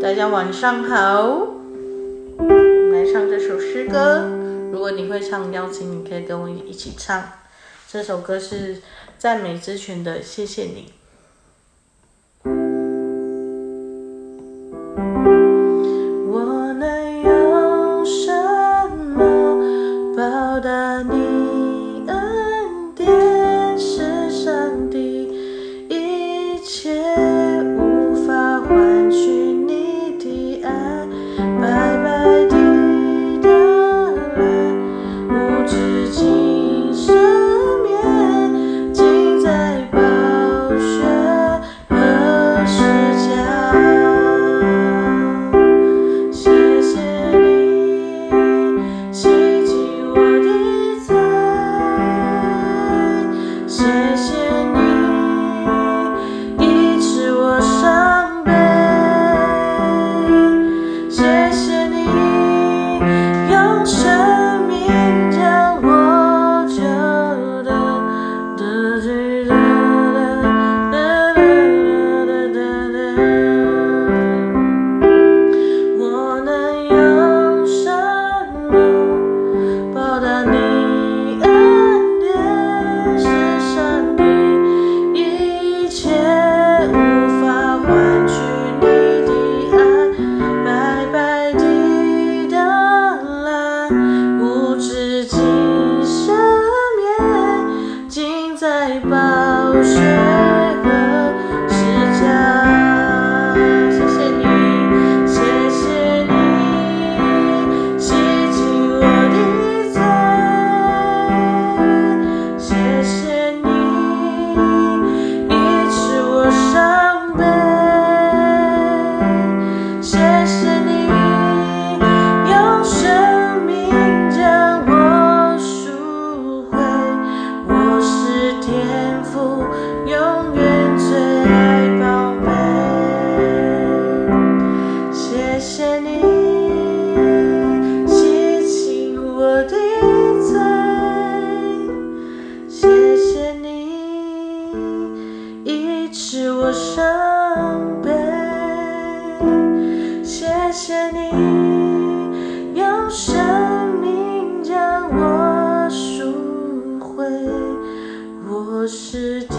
大家晚上好，来唱这首诗歌。如果你会唱，邀请你可以跟我一起唱。这首歌是赞美之泉的《谢谢你》。我能用什么报答你恩典？是上帝，一切无止境赦免，尽在把你洗净我的罪，谢谢你医治我伤悲，谢谢你用生命将我赎回，我是。